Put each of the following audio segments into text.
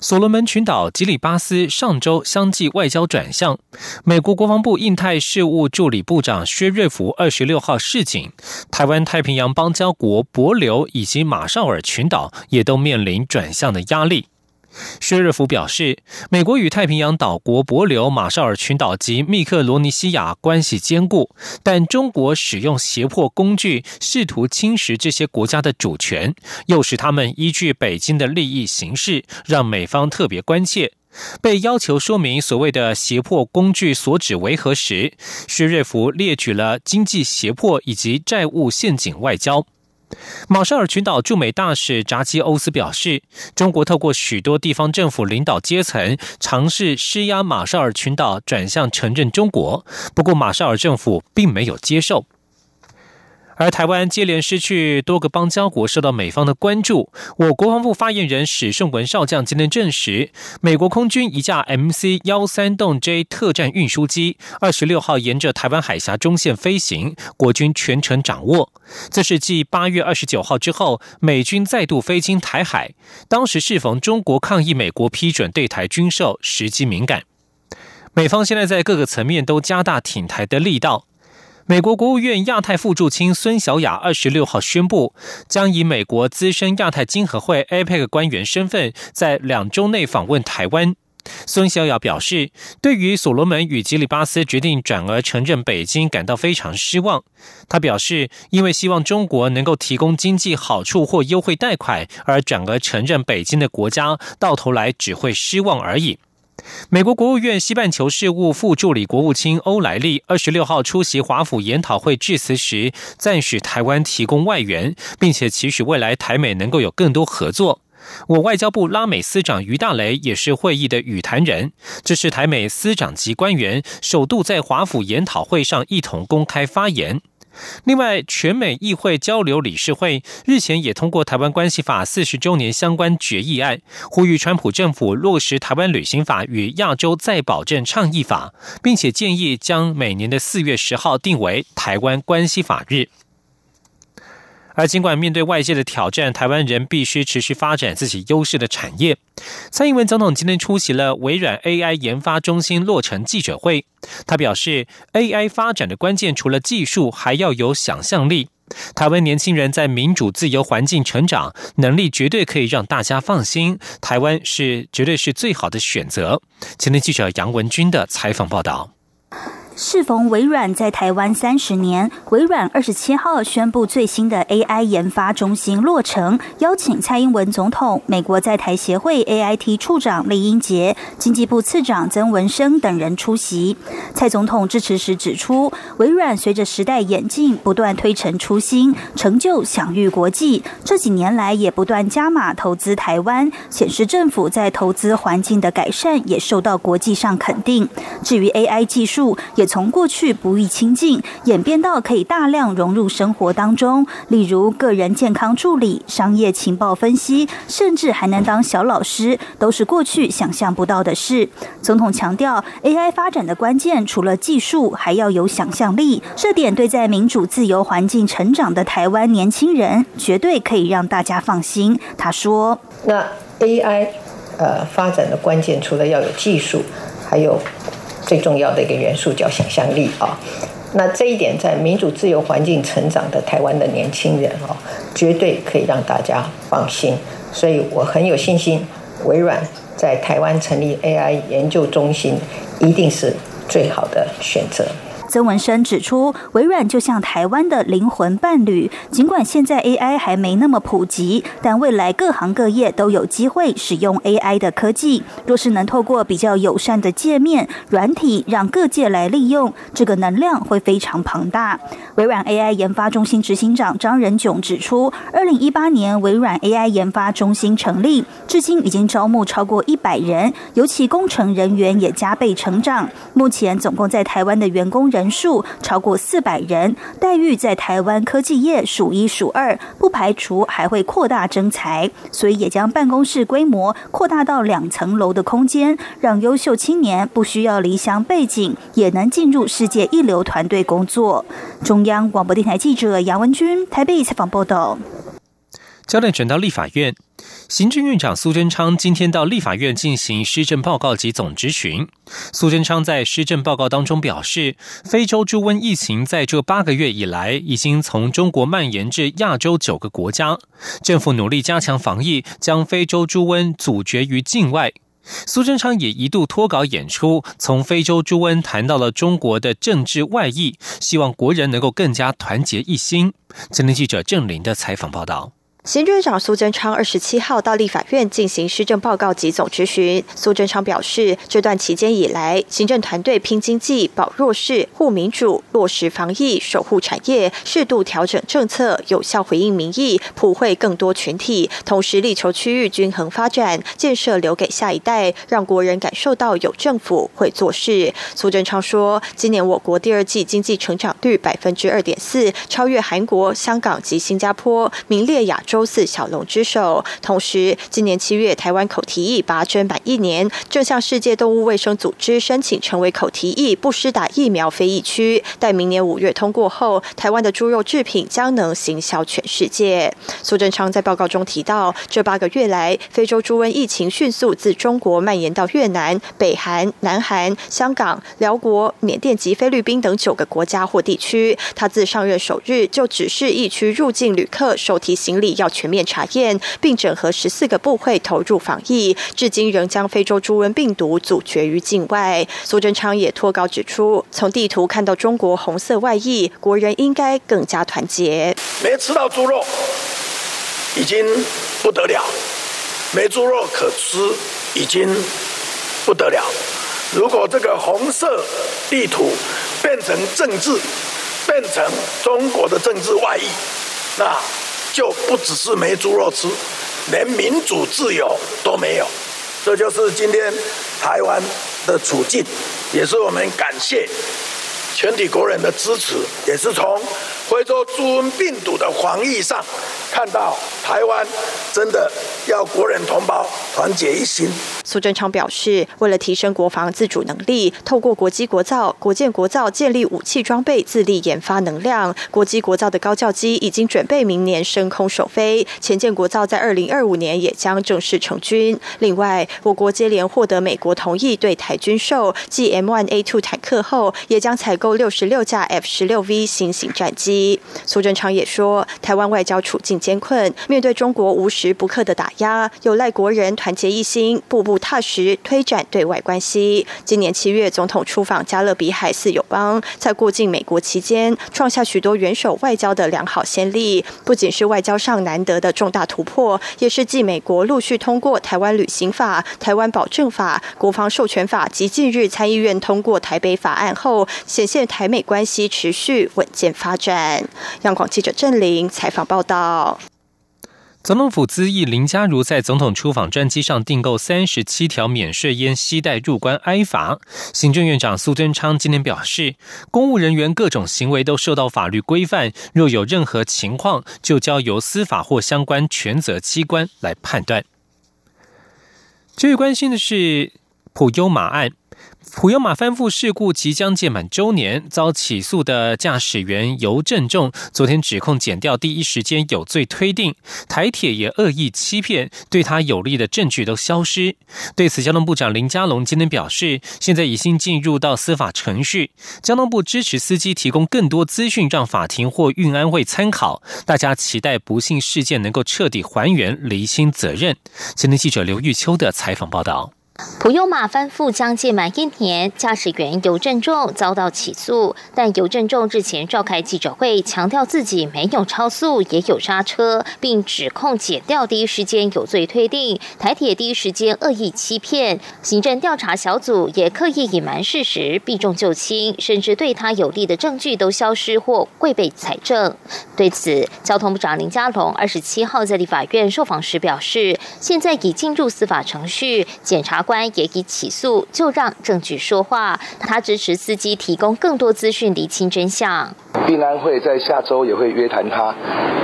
所罗门群岛吉里巴斯上周相继外交转向，美国国防部印太事务助理部长薛瑞福二十六号示警，台湾太平洋邦交国帛琉以及马绍尔群岛也都面临转向的压力。薛瑞福表示，美国与太平洋岛国帛琉、马绍尔群岛及密克罗尼西亚关系坚固，但中国使用胁迫工具，试图侵蚀这些国家的主权，又使他们依据北京的利益行事，让美方特别关切。被要求说明所谓的胁迫工具所指为何时，薛瑞福列举了经济胁迫以及债务陷阱外交。马绍尔群岛驻美大使扎基欧斯表示，中国透过许多地方政府领导阶层尝试施压马绍尔群岛转向承认中国，不过马绍尔政府并没有接受。而台湾接连失去多个邦交国，受到美方的关注。我国防部发言人史顺文少将今天证实，美国空军一架 MC 幺三洞 J 特战运输机，二十六号沿着台湾海峡中线飞行，国军全程掌握。这是继八月二十九号之后，美军再度飞经台海，当时适逢中国抗议美国批准对台军售，时机敏感。美方现在在各个层面都加大挺台的力道。美国国务院亚太副助卿孙小雅二十六号宣布，将以美国资深亚太经合会 APEC 官员身份，在两周内访问台湾。孙小雅表示，对于所罗门与吉里巴斯决定转而承认北京感到非常失望。他表示，因为希望中国能够提供经济好处或优惠贷款，而转而承认北京的国家，到头来只会失望而已。美国国务院西半球事务副助理国务卿欧莱利二十六号出席华府研讨会致辞时，赞许台湾提供外援，并且期许未来台美能够有更多合作。我外交部拉美司长于大雷也是会议的语坛人，这是台美司长级官员首度在华府研讨会上一同公开发言。另外，全美议会交流理事会日前也通过《台湾关系法》四十周年相关决议案，呼吁川普政府落实《台湾旅行法》与《亚洲再保证倡议法》，并且建议将每年的四月十号定为台湾关系法日。而尽管面对外界的挑战，台湾人必须持续发展自己优势的产业。蔡英文总统今天出席了微软 AI 研发中心落成记者会，他表示，AI 发展的关键除了技术，还要有想象力。台湾年轻人在民主自由环境成长，能力绝对可以让大家放心。台湾是绝对是最好的选择。前天记者杨文军的采访报道。适逢微软在台湾三十年，微软二十七号宣布最新的 AI 研发中心落成，邀请蔡英文总统、美国在台协会 AIT 处长李英杰、经济部次长曾文生等人出席。蔡总统致辞时指出，微软随着时代演进，不断推陈出新，成就享誉国际。这几年来也不断加码投资台湾，显示政府在投资环境的改善也受到国际上肯定。至于 AI 技术，也从过去不易亲近，演变到可以大量融入生活当中，例如个人健康助理、商业情报分析，甚至还能当小老师，都是过去想象不到的事。总统强调，AI 发展的关键除了技术，还要有想象力。这点对在民主自由环境成长的台湾年轻人，绝对可以让大家放心。他说：“那 AI 呃发展的关键，除了要有技术，还有。”最重要的一个元素叫想象力啊，那这一点在民主自由环境成长的台湾的年轻人哦，绝对可以让大家放心，所以我很有信心，微软在台湾成立 AI 研究中心，一定是最好的选择。曾文生指出，微软就像台湾的灵魂伴侣。尽管现在 AI 还没那么普及，但未来各行各业都有机会使用 AI 的科技。若是能透过比较友善的界面、软体，让各界来利用，这个能量会非常庞大。微软 AI 研发中心执行长张仁炯指出，二零一八年微软 AI 研发中心成立，至今已经招募超过一百人，尤其工程人员也加倍成长。目前总共在台湾的员工人。人数超过四百人，待遇在台湾科技业数一数二，不排除还会扩大征才，所以也将办公室规模扩大到两层楼的空间，让优秀青年不需要离乡背景，也能进入世界一流团队工作。中央广播电台记者杨文君台北采访报道。焦点转到立法院，行政院长苏贞昌今天到立法院进行施政报告及总质询。苏贞昌在施政报告当中表示，非洲猪瘟疫情在这八个月以来，已经从中国蔓延至亚洲九个国家，政府努力加强防疫，将非洲猪瘟阻绝于境外。苏贞昌也一度脱稿演出，从非洲猪瘟谈到了中国的政治外溢，希望国人能够更加团结一心。今天记者郑林的采访报道。行政长苏贞昌二十七号到立法院进行施政报告及总质询。苏贞昌表示，这段期间以来，行政团队拼经济、保弱势、护民主、落实防疫、守护产业，适度调整政策，有效回应民意，普惠更多群体，同时力求区域均衡发展，建设留给下一代，让国人感受到有政府会做事。苏贞昌说，今年我国第二季经济成长率百分之二点四，超越韩国、香港及新加坡，名列亚洲。周四小龙之首。同时，今年七月，台湾口蹄疫拔针满一年，正向世界动物卫生组织申请成为口蹄疫不施打疫苗非疫区。待明年五月通过后，台湾的猪肉制品将能行销全世界。苏贞昌在报告中提到，这八个月来，非洲猪瘟疫情迅速自中国蔓延到越南、北韩、南韩、香港、辽国、缅甸及菲律宾等九个国家或地区。他自上任首日就指示疫区入境旅客手提行李要。全面查验，并整合十四个部会投入防疫，至今仍将非洲猪瘟病毒阻绝于境外。苏贞昌也脱稿指出，从地图看到中国红色外溢，国人应该更加团结。没吃到猪肉，已经不得了；没猪肉可吃，已经不得了。如果这个红色地图变成政治，变成中国的政治外溢，那。就不只是没猪肉吃，连民主自由都没有。这就是今天台湾的处境，也是我们感谢全体国人的支持，也是从非洲猪瘟病毒的防疫上看到台湾真的。要国人同胞团结一心。苏贞昌表示，为了提升国防自主能力，透过国机国造、国建国造建立武器装备自立研发能量。国机国造的高教机已经准备明年升空首飞，前建国造在二零二五年也将正式成军。另外，我国接连获得美国同意对台军售继 M1A2 坦克后，也将采购六十六架 F 十六 V 新型战机。苏贞昌也说，台湾外交处境艰困，面对中国无时不刻的打。压有赖国人团结一心，步步踏实推展对外关系。今年七月，总统出访加勒比海四友邦，在过境美国期间，创下许多元首外交的良好先例。不仅是外交上难得的重大突破，也是继美国陆续通过《台湾旅行法》《台湾保证法》《国防授权法》及近日参议院通过《台北法案》后，显现台美关系持续稳健发展。央广记者郑玲采访报道。总统府资议林佳如在总统出访专机上订购三十七条免税烟，携带入关挨罚。行政院长苏贞昌今天表示，公务人员各种行为都受到法律规范，若有任何情况，就交由司法或相关权责机关来判断。最关心的是普优马案。普悠马翻覆事故即将届满周年，遭起诉的驾驶员尤正仲昨天指控检调第一时间有罪推定，台铁也恶意欺骗，对他有利的证据都消失。对此，交通部长林佳龙今天表示，现在已经进入到司法程序，交通部支持司机提供更多资讯，让法庭或运安会参考。大家期待不幸事件能够彻底还原，厘清责任。今天记者刘玉秋的采访报道。普悠马翻覆将届满一年，驾驶员尤振仲遭到起诉，但尤振仲日前召开记者会，强调自己没有超速，也有刹车，并指控检调第一时间有罪推定，台铁第一时间恶意欺骗，行政调查小组也刻意隐瞒事实，避重就轻，甚至对他有利的证据都消失或未被采证。对此，交通部长林佳龙二十七号在立法院受访时表示，现在已进入司法程序，检察。官也已起诉，就让证据说话。他支持司机提供更多资讯，厘清真相。运安会在下周也会约谈他，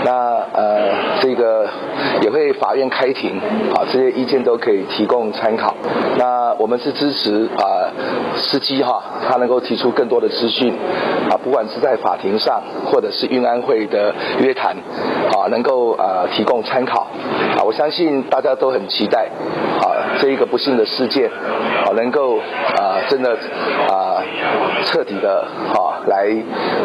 那呃，这个也会法院开庭啊，这些意见都可以提供参考。那我们是支持啊，司机哈，他能够提出更多的资讯啊，不管是在法庭上，或者是运安会的约谈啊，能够呃提供参考啊。我相信大家都很期待啊，这一个不幸的事世界啊，能够啊，真的啊，彻底的啊来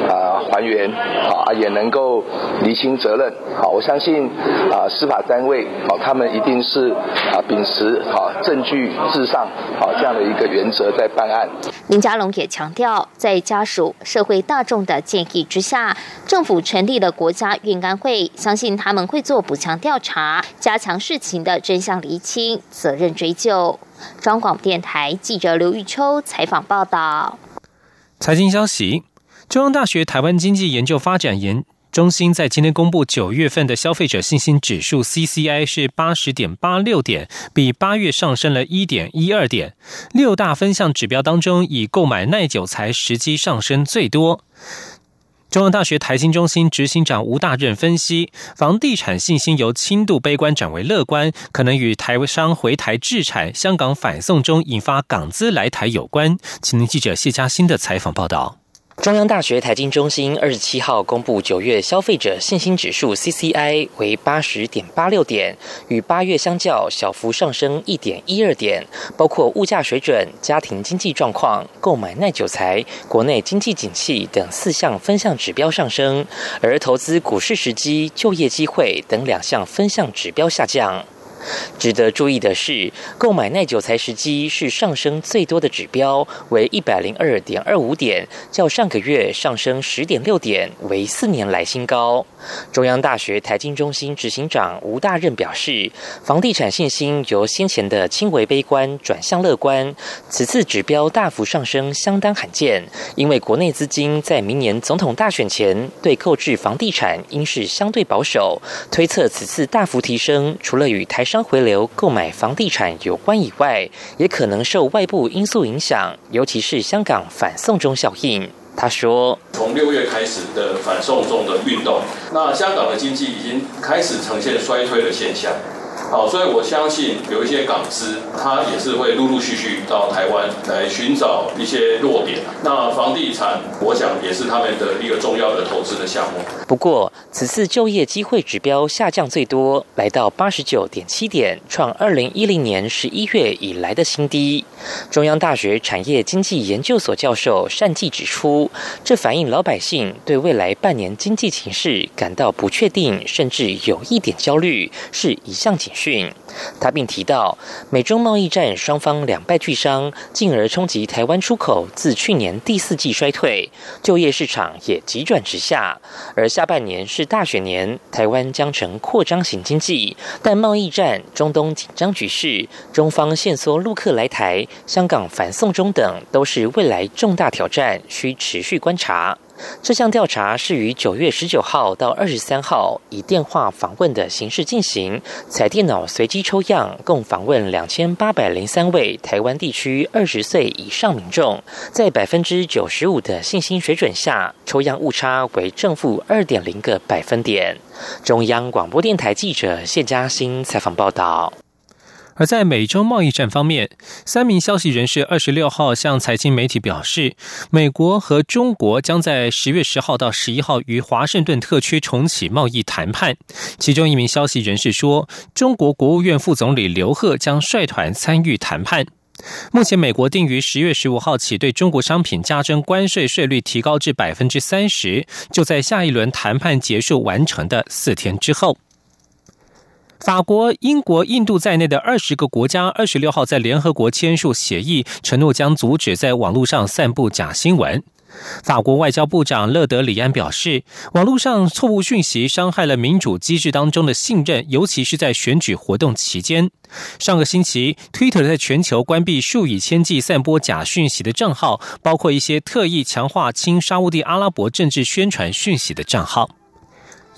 啊。还原啊，也能够厘清责任。好，我相信啊，司法单位好，他们一定是啊，秉持好证据至上好这样的一个原则在办案。林佳龙也强调，在家属、社会大众的建议之下，政府成立了国家运安会，相信他们会做补强调查，加强事情的真相厘清、责任追究。中广电台记者刘玉秋采访报道。财经消息。中央大学台湾经济研究发展研中心在今天公布九月份的消费者信心指数 CCI 是八十点八六点，比八月上升了一点一二点。六大分项指标当中，以购买耐久材时机上升最多。中央大学台经中心执行长吴大任分析，房地产信心由轻度悲观转为乐观，可能与台商回台置产、香港反送中引发港资来台有关。请听记者谢嘉欣的采访报道。中央大学财经中心二十七号公布九月消费者信心指数 CCI 为八十点八六点，与八月相较小幅上升一点一二点。包括物价水准、家庭经济状况、购买耐久材、国内经济景气等四项分项指标上升，而投资股市时机、就业机会等两项分项指标下降。值得注意的是，购买耐久材时机是上升最多的指标，为一百零二点二五点，较上个月上升十点六点，为四年来新高。中央大学财经中心执行长吴大任表示，房地产信心由先前的轻微悲观转向乐观，此次指标大幅上升相当罕见，因为国内资金在明年总统大选前对购置房地产应是相对保守，推测此次大幅提升，除了与台商回流购买房地产有关以外，也可能受外部因素影响，尤其是香港反送中效应。他说：“从六月开始的反送中的运动，那香港的经济已经开始呈现衰退的现象。”好，所以我相信有一些港资，他也是会陆陆续续到台湾来寻找一些弱点。那房地产，我想也是他们的一个重要的投资的项目。不过，此次就业机会指标下降最多，来到八十九点七点，创二零一零年十一月以来的新低。中央大学产业经济研究所教授单季指出，这反映老百姓对未来半年经济形势感到不确定，甚至有一点焦虑，是一项警讯。他并提到，美中贸易战双方两败俱伤，进而冲击台湾出口。自去年第四季衰退，就业市场也急转直下。而下半年是大选年，台湾将成扩张型经济，但贸易战、中东紧张局势、中方限缩陆客来台、香港反送中等，都是未来重大挑战，需持续观察。这项调查是于九月十九号到二十三号以电话访问的形式进行，采电脑随机抽样，共访问两千八百零三位台湾地区二十岁以上民众，在百分之九十五的信心水准下，抽样误差为正负二点零个百分点。中央广播电台记者谢嘉欣采访报道。而在美洲贸易战方面，三名消息人士二十六号向财经媒体表示，美国和中国将在十月十号到十一号于华盛顿特区重启贸易谈判。其中一名消息人士说，中国国务院副总理刘鹤将率团参与谈判。目前，美国定于十月十五号起对中国商品加征关税税率提高至百分之三十，就在下一轮谈判结束完成的四天之后。法国、英国、印度在内的二十个国家二十六号在联合国签署协议，承诺将阻止在网络上散布假新闻。法国外交部长勒德里安表示，网络上错误讯息伤害了民主机制当中的信任，尤其是在选举活动期间。上个星期，Twitter 在全球关闭数以千计散播假讯息的账号，包括一些特意强化亲沙地阿拉伯政治宣传讯息的账号。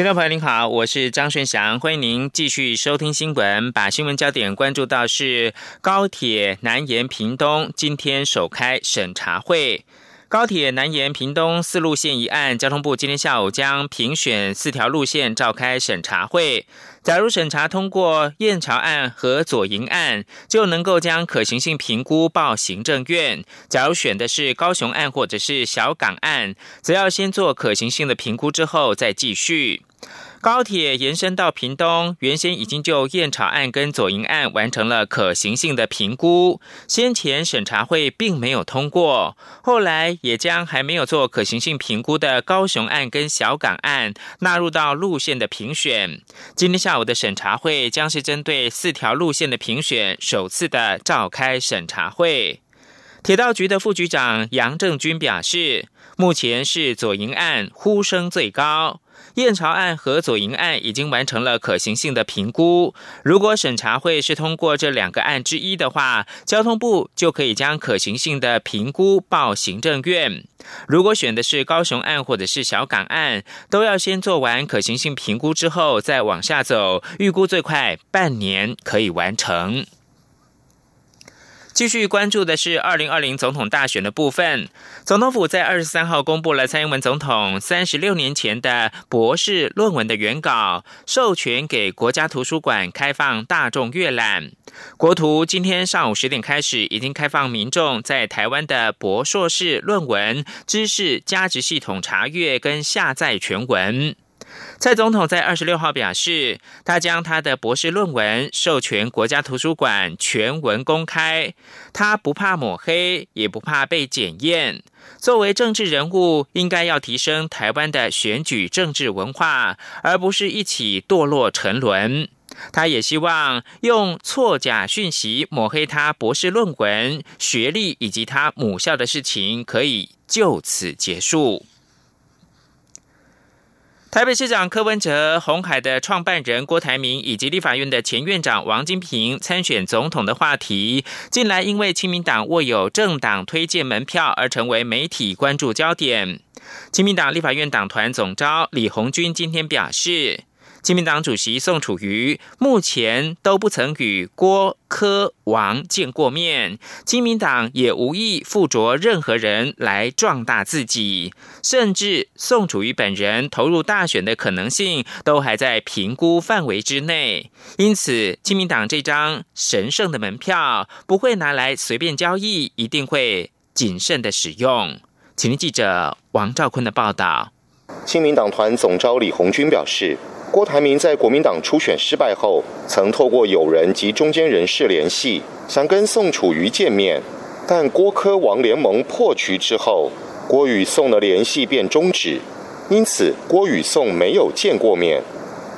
听众朋友您好，我是张顺祥，欢迎您继续收听新闻。把新闻焦点关注到是高铁南延屏东今天首开审查会。高铁南延屏东四路线一案，交通部今天下午将评选四条路线召开审查会。假如审查通过燕巢案和左营案，就能够将可行性评估报行政院。假如选的是高雄案或者是小港案，则要先做可行性的评估之后再继续。高铁延伸到屏东，原先已经就燕巢案跟左营案完成了可行性的评估，先前审查会并没有通过，后来也将还没有做可行性评估的高雄案跟小港案纳入到路线的评选。今天下午的审查会将是针对四条路线的评选首次的召开审查会。铁道局的副局长杨正军表示，目前是左营案呼声最高。燕巢案和左营案已经完成了可行性的评估。如果审查会是通过这两个案之一的话，交通部就可以将可行性的评估报行政院。如果选的是高雄案或者是小港案，都要先做完可行性评估之后再往下走，预估最快半年可以完成。继续关注的是二零二零总统大选的部分。总统府在二十三号公布了蔡英文总统三十六年前的博士论文的原稿，授权给国家图书馆开放大众阅览。国图今天上午十点开始，已经开放民众在台湾的博硕士论文知识加值系统查阅跟下载全文。蔡总统在二十六号表示，他将他的博士论文授权国家图书馆全文公开。他不怕抹黑，也不怕被检验。作为政治人物，应该要提升台湾的选举政治文化，而不是一起堕落沉沦。他也希望用错假讯息抹黑他博士论文、学历以及他母校的事情，可以就此结束。台北市长柯文哲、红海的创办人郭台铭以及立法院的前院长王金平参选总统的话题，近来因为亲民党握有政党推荐门票而成为媒体关注焦点。亲民党立法院党团总召李红军今天表示。亲民党主席宋楚瑜目前都不曾与郭、柯、王见过面，亲民党也无意附着任何人来壮大自己，甚至宋楚瑜本人投入大选的可能性都还在评估范围之内。因此，亲民党这张神圣的门票不会拿来随便交易，一定会谨慎的使用。请听记者王兆坤的报道。亲民党团总召李红军表示。郭台铭在国民党初选失败后，曾透过友人及中间人士联系，想跟宋楚瑜见面，但郭科王联盟破局之后，郭与宋的联系便终止，因此郭与宋没有见过面。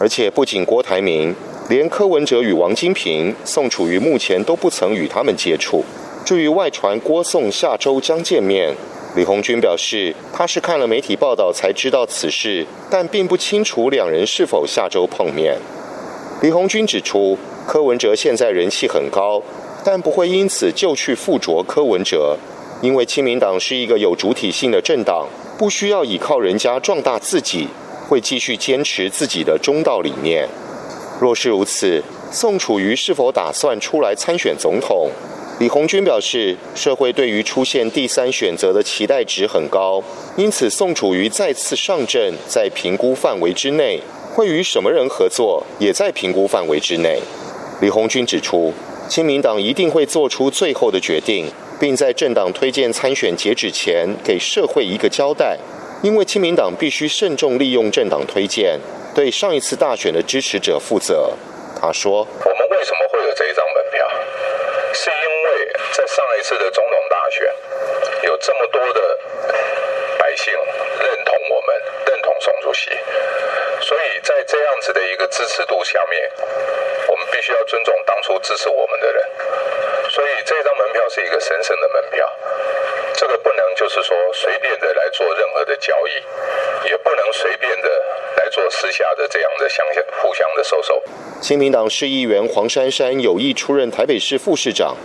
而且不仅郭台铭，连柯文哲与王金平、宋楚瑜目前都不曾与他们接触。至于外传郭宋下周将见面。李红军表示，他是看了媒体报道才知道此事，但并不清楚两人是否下周碰面。李红军指出，柯文哲现在人气很高，但不会因此就去附着柯文哲，因为亲民党是一个有主体性的政党，不需要依靠人家壮大自己，会继续坚持自己的中道理念。若是如此，宋楚瑜是否打算出来参选总统？李红军表示，社会对于出现第三选择的期待值很高，因此宋楚瑜再次上阵，在评估范围之内，会与什么人合作，也在评估范围之内。李红军指出，亲民党一定会做出最后的决定，并在政党推荐参选截止前给社会一个交代，因为亲民党必须慎重利用政党推荐，对上一次大选的支持者负责。他说：“我们为什么会有这一张门票？”是因为在上一次的总统大选，有这么多的百姓认同我们，认同宋主席，所以在这样子的一个支持度下面，我们必须要尊重当初支持我们的人。所以这张门票是一个神圣的门票，这个不能就是说随便的来做任何的交易，也不能随便的来做私下的这样的相互相的收受。新民党市议员黄珊珊有意出任台北市副市长，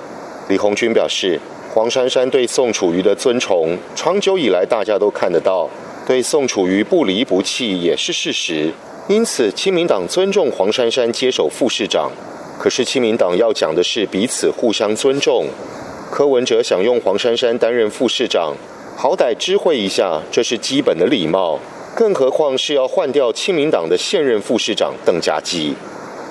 李鸿钧表示，黄珊珊对宋楚瑜的尊崇，长久以来大家都看得到，对宋楚瑜不离不弃也是事实。因此，亲民党尊重黄珊珊接手副市长。可是，亲民党要讲的是彼此互相尊重。柯文哲想用黄珊珊担任副市长，好歹知会一下，这是基本的礼貌。更何况是要换掉亲民党的现任副市长邓家基。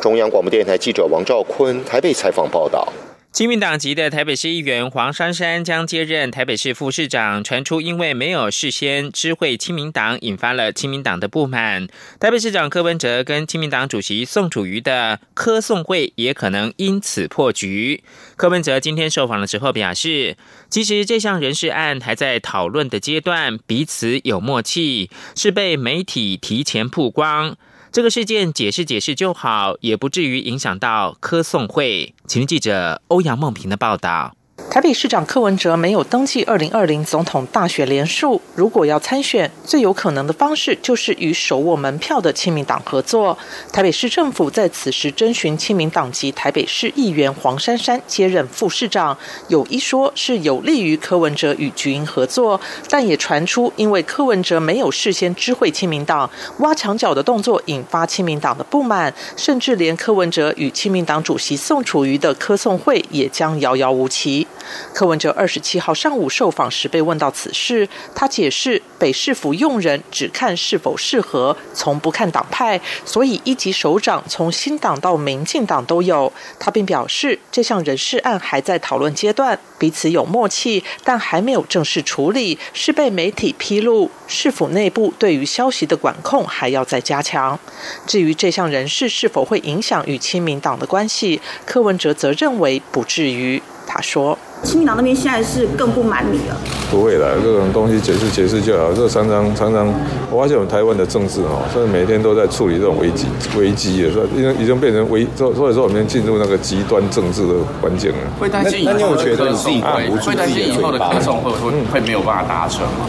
中央广播电台记者王兆坤台北采访报道。亲民党籍的台北市议员黄珊珊将接任台北市副市长，传出因为没有事先知会亲民党，引发了亲民党的不满。台北市长柯文哲跟亲民党主席宋楚瑜的柯宋会也可能因此破局。柯文哲今天受访的时候表示，其实这项人事案还在讨论的阶段，彼此有默契，是被媒体提前曝光。这个事件解释解释就好，也不至于影响到科送会。请记者欧阳梦平的报道。台北市长柯文哲没有登记二零二零总统大选连署，如果要参选，最有可能的方式就是与手握门票的亲民党合作。台北市政府在此时征询亲民党籍台北市议员黄珊珊接任副市长，有一说是有利于柯文哲与菊英合作，但也传出因为柯文哲没有事先知会亲民党，挖墙脚的动作引发亲民党的不满，甚至连柯文哲与亲民党主席宋楚瑜的科送会也将遥遥无期。柯文哲二十七号上午受访时被问到此事，他解释北市府用人只看是否适合，从不看党派，所以一级首长从新党到民进党都有。他并表示，这项人事案还在讨论阶段，彼此有默契，但还没有正式处理，是被媒体披露。市府内部对于消息的管控还要再加强。至于这项人事是否会影响与亲民党的关系，柯文哲则认为不至于。他说：“亲民党那边现在是更不满你了。不会的，这种东西解释解释就好。这常常常常，我发现我们台湾的政治哦，所以每天都在处理这种危机危机的，所以已经已经变成危，所所以说我们进入那个极端政治的环境了。会担心以后的可送会，会担心以后的可送会会会没有办法达成吗？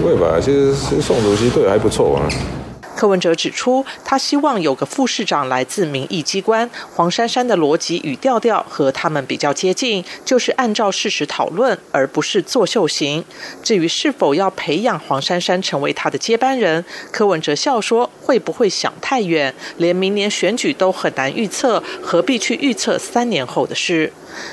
不会吧？其实其实宋主席对还不错啊。”柯文哲指出，他希望有个副市长来自民意机关。黄珊珊的逻辑与调调和他们比较接近，就是按照事实讨论，而不是作秀型。至于是否要培养黄珊珊成为他的接班人，柯文哲笑说：“会不会想太远？连明年选举都很难预测，何必去预测三年后的事？”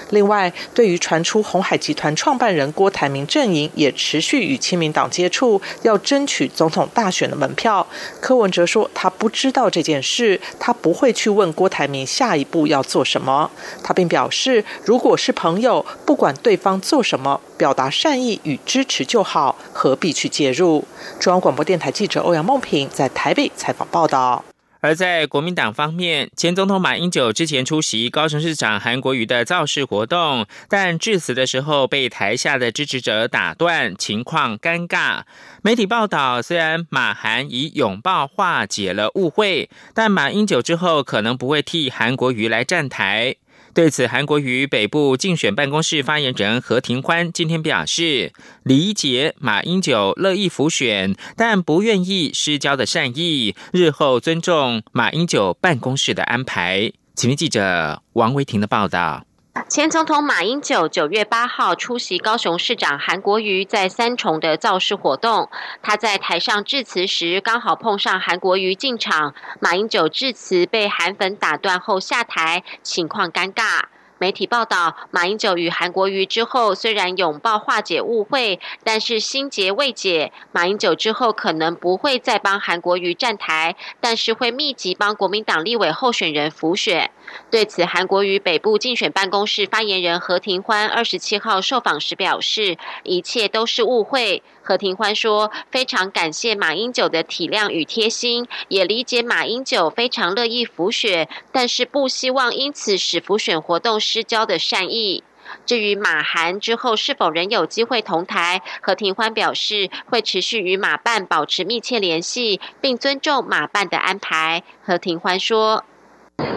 另外，对于传出红海集团创办人郭台铭阵营也持续与亲民党接触，要争取总统大选的门票，柯文哲说他不知道这件事，他不会去问郭台铭下一步要做什么。他并表示，如果是朋友，不管对方做什么，表达善意与支持就好，何必去介入？中央广播电台记者欧阳梦平在台北采访报道。而在国民党方面，前总统马英九之前出席高雄市长韩国瑜的造势活动，但致辞的时候被台下的支持者打断，情况尴尬。媒体报道，虽然马韩以拥抱化解了误会，但马英九之后可能不会替韩国瑜来站台。对此，韩国瑜北部竞选办公室发言人何庭欢今天表示，理解马英九乐意浮选，但不愿意失交的善意，日后尊重马英九办公室的安排。请听记者王维婷的报道。前总统马英九九月八号出席高雄市长韩国瑜在三重的造势活动，他在台上致辞时，刚好碰上韩国瑜进场，马英九致辞被韩粉打断后下台，情况尴尬。媒体报道，马英九与韩国瑜之后虽然拥抱化解误会，但是心结未解。马英九之后可能不会再帮韩国瑜站台，但是会密集帮国民党立委候选人辅选。对此，韩国瑜北部竞选办公室发言人何庭欢二十七号受访时表示，一切都是误会。何庭欢说：“非常感谢马英九的体谅与贴心，也理解马英九非常乐意辅选，但是不希望因此使辅选活动失焦的善意。至于马韩之后是否仍有机会同台，何庭欢表示会持续与马办保持密切联系，并尊重马办的安排。”何庭欢说。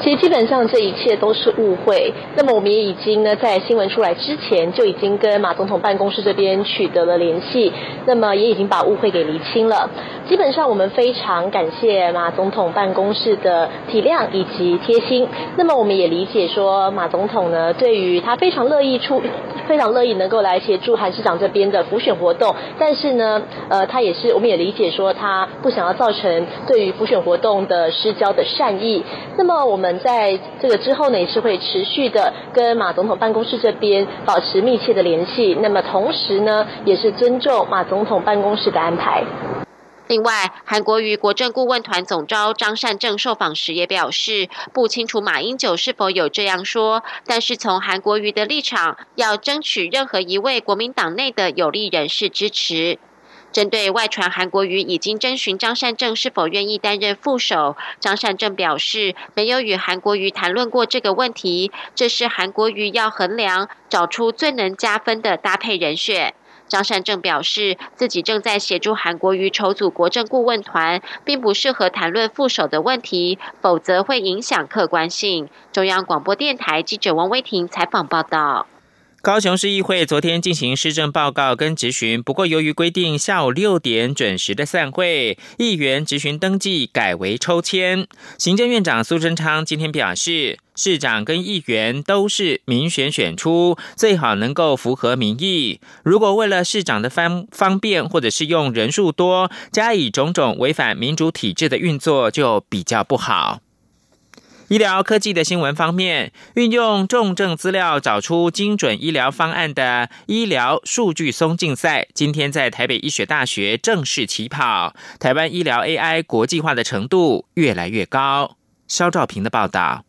其实基本上这一切都是误会。那么我们也已经呢，在新闻出来之前就已经跟马总统办公室这边取得了联系，那么也已经把误会给厘清了。基本上我们非常感谢马总统办公室的体谅以及贴心。那么我们也理解说，马总统呢，对于他非常乐意出，非常乐意能够来协助韩市长这边的辅选活动。但是呢，呃，他也是，我们也理解说，他不想要造成对于辅选活动的失交的善意。那么我们。在这个之后呢，也是会持续的跟马总统办公室这边保持密切的联系。那么同时呢，也是尊重马总统办公室的安排。另外，韩国瑜国政顾问团总召张善政受访时也表示，不清楚马英九是否有这样说，但是从韩国瑜的立场，要争取任何一位国民党内的有利人士支持。针对外传韩国瑜已经征询张善政是否愿意担任副手，张善政表示没有与韩国瑜谈论过这个问题，这是韩国瑜要衡量找出最能加分的搭配人选。张善政表示自己正在协助韩国瑜筹组国政顾问团，并不适合谈论副手的问题，否则会影响客观性。中央广播电台记者王威婷采访报道。高雄市议会昨天进行施政报告跟质询，不过由于规定下午六点准时的散会，议员质询登记改为抽签。行政院长苏贞昌今天表示，市长跟议员都是民选选出，最好能够符合民意。如果为了市长的方方便，或者是用人数多加以种种违反民主体制的运作，就比较不好。医疗科技的新闻方面，运用重症资料找出精准医疗方案的医疗数据松竞赛，今天在台北医学大学正式起跑。台湾医疗 AI 国际化的程度越来越高。肖兆平的报道。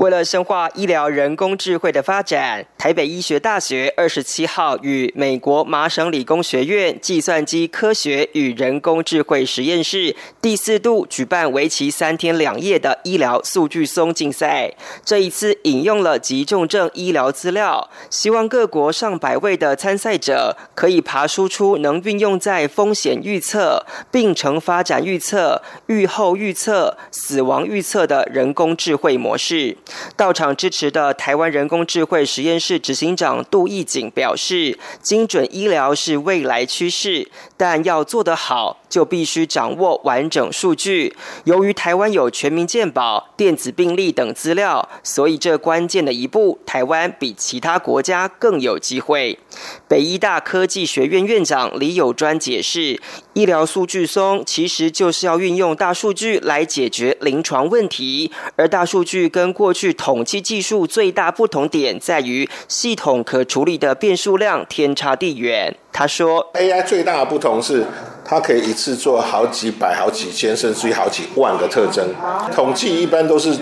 为了深化医疗人工智慧的发展，台北医学大学二十七号与美国麻省理工学院计算机科学与人工智慧实验室第四度举办为期三天两夜的医疗数据松竞赛。这一次引用了急重症医疗资料，希望各国上百位的参赛者可以爬输出能运用在风险预测、病程发展预测、预后预测、死亡预测的人工智慧模式。到场支持的台湾人工智慧实验室执行长杜义景表示：“精准医疗是未来趋势，但要做得好，就必须掌握完整数据。由于台湾有全民健保、电子病历等资料，所以这关键的一步，台湾比其他国家更有机会。”北医大科技学院院长李友专解释：“医疗数据松其实就是要运用大数据来解决临床问题，而大数据跟过去统计技术最大不同点在于系统可处理的变数量天差地远。”他说：“AI 最大的不同是，它可以一次做好几百、好几千，甚至于好几万个特征。统计一般都是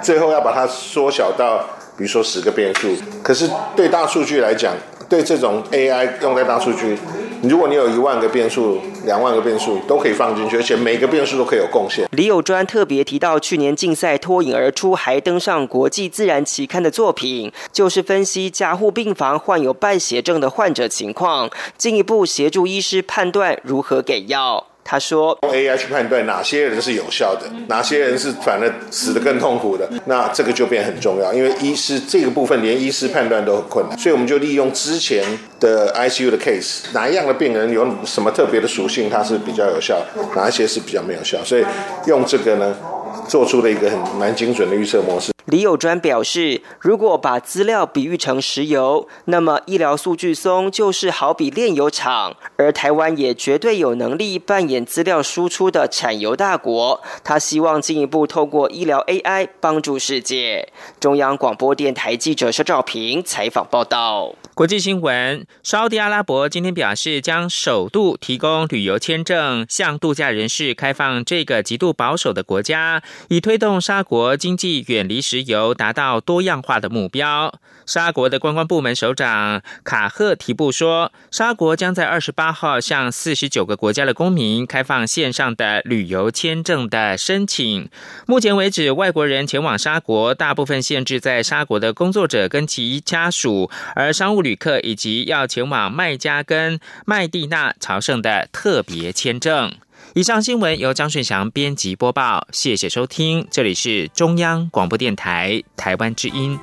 最后要把它缩小到，比如说十个变数。可是对大数据来讲，对这种 AI 用在大数据，如果你有一万个变数、两万个变数都可以放进去，而且每个变数都可以有贡献。李友专特别提到，去年竞赛脱颖而出，还登上国际自然期刊的作品，就是分析加护病房患有败血症的患者情况，进一步协助医师判断如何给药。他说：“用 AI 去判断哪些人是有效的，哪些人是反而死得更痛苦的，那这个就变很重要。因为医师这个部分连医师判断都很困难，所以我们就利用之前的 ICU 的 case，哪一样的病人有什么特别的属性，它是比较有效，哪一些是比较没有效，所以用这个呢，做出了一个很蛮精准的预测模式。”李友专表示，如果把资料比喻成石油，那么医疗数据松就是好比炼油厂，而台湾也绝对有能力扮演资料输出的产油大国。他希望进一步透过医疗 AI 帮助世界。中央广播电台记者肖兆平采访报道。国际新闻：沙特阿拉伯今天表示，将首度提供旅游签证向度假人士开放这个极度保守的国家，以推动沙国经济远离石油，达到多样化的目标。沙国的观光部门首长卡赫提布说，沙国将在二十八号向四十九个国家的公民开放线上的旅游签证的申请。目前为止，外国人前往沙国大部分限制在沙国的工作者跟其家属，而商务旅客以及要前往麦加跟麦地那朝圣的特别签证。以上新闻由张顺祥编辑播报，谢谢收听，这里是中央广播电台台湾之音。